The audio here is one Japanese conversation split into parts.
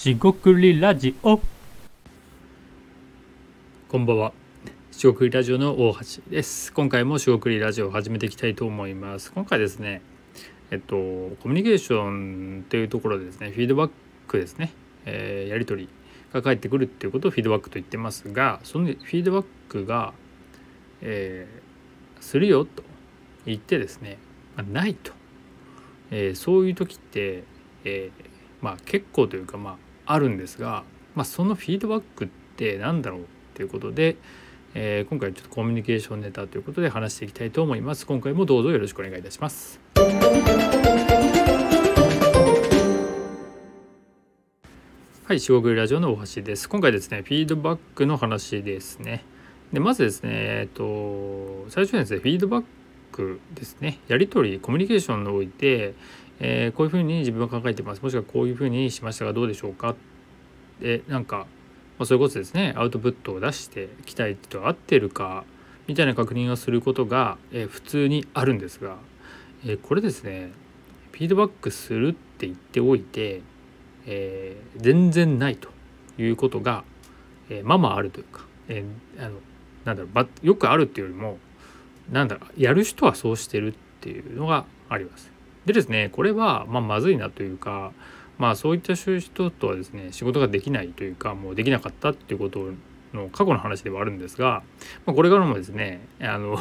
しごくりラジオ。こんばんは。しごくりラジオの大橋です。今回もしごくりラジオを始めていきたいと思います。今回ですねえっとコミュニケーションというところでですねフィードバックですね、えー、やり取りが返ってくるっていうことをフィードバックと言ってますがそのフィードバックが、えー、するよと言ってですね、まあ、ないと、えー、そういう時って、えー、まあ結構というかまああるんですが、まあ、そのフィードバックって何だろうっていうことで、えー、今回ちょっとコミュニケーションネタということで話していきたいと思います。今回もどうぞよろしくお願いいたします。はい、四国ラジオの大橋です。今回ですね、フィードバックの話ですね。で、まずですね、えっと、最初にですね、フィードバックですね、やり取り、コミュニケーションにおいて、えー、こういうふうに自分は考えてます。もしくはこういうふうにしましたがどうでしょうか。でなんか、まあ、そういうことですね。アウトプットを出して期待と合ってるかみたいな確認をすることが、えー、普通にあるんですが、えー、これですねフィードバックするって言っておいて、え、全然ないということが、えー、ままあるというか、え、あのなんだろう、よくあるっていうよりもなんだやる人はそうしてるっていうのがあります。でですねこれはままずいなというかまあそういった人とはですね仕事ができないというかもうできなかったっていうことの過去の話ではあるんですが、まあ、これからもですねあの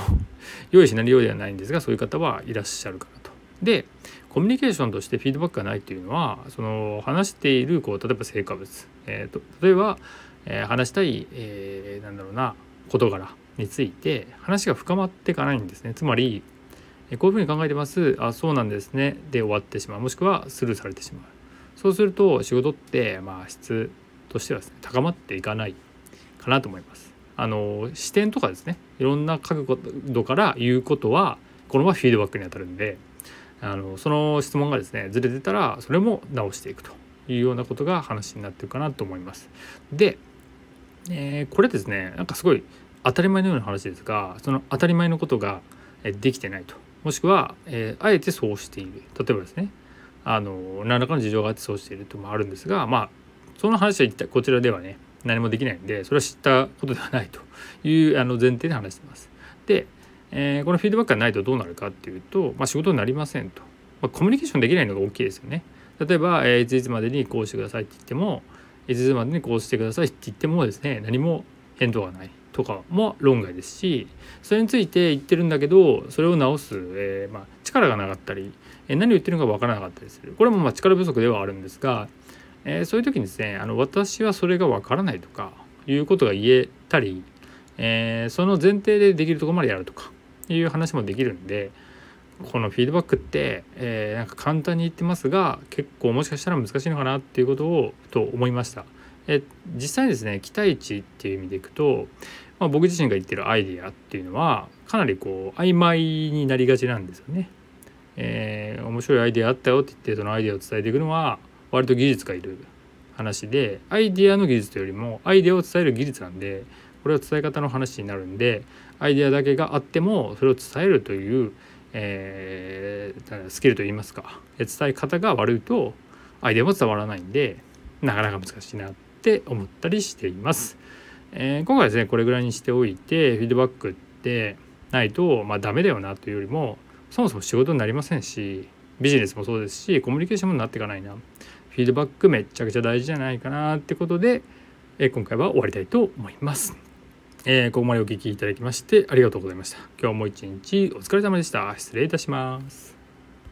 用意しないようではないんですがそういう方はいらっしゃるかなと。でコミュニケーションとしてフィードバックがないっていうのはその話しているこう例えば成果物、えーと、例えば、えー、話したい、えー、なんだろうな事柄について話が深まっていかないんですねつまりこういうふうに考えてます。あそうなんですね。で終わってしまう。もしくはスルーされてしまう。そうすると仕事ってまあ質としてはですね高まっていかないかなと思います。あの視点とかですね。いろんな角度から言うことはこのままフィードバックにあたるんであのその質問がですねずれてたらそれも直していくというようなことが話になってるかなと思います。で、えー、これですねなんかすごい当たり前のような話ですがその当たり前のことができてないと。もしくは、えー、あえてそうしている例えばですねあの何らかの事情があってそうしているともあるんですがまあその話は一体こちらではね何もできないんでそれは知ったことではないというあの前提で話してます。で、えー、このフィードバックがないとどうなるかっていうと、まあ、仕事になりませんと、まあ、コミュニケーションできないのが大きいですよね。例えば、えー、いついつまでにこうしてくださいって言ってもいついつまでにこうしてくださいって言ってもですね何も返答がないとかも論外ですしそれについて言ってるんだけどそれを直す、えー、まあ、力がなかったり、えー、何を言ってるのか分からなかったりするこれもまあ力不足ではあるんですが、えー、そういう時にですねあの私はそれが分からないとかいうことが言えたり、えその前提でできるところまでやるとかいう話もできるんでこのフィードバックって、えなんか簡単に言ってますが結構もしかしたら難しいのかなっていうことをと思いました。え実際ですね期待値っていう意味でいくと、まあ、僕自身が言ってるアイディアっていうのはかなりこう曖昧になりがちなんですよね。えー、面白いアイデアあったよって言ってそのアイデアを伝えていくのは割と技術がいる話でアイデアの技術というよりもアイデアを伝える技術なんでこれは伝え方の話になるんでアイデアだけがあってもそれを伝えるという、えー、スキルといいますか伝え方が悪いとアイデアも伝わらないんでなかなか難しいなってって思ったりしています。えー、今回ですねこれぐらいにしておいてフィードバックってないとまあダメだよなというよりもそもそも仕事になりませんしビジネスもそうですしコミュニケーションもなっていかないなフィードバックめちゃくちゃ大事じゃないかなってことで、えー、今回は終わりたいと思います。えー、ここまでお聴きいただきましてありがとうございました。今日も一日お疲れ様でした。失礼いたします。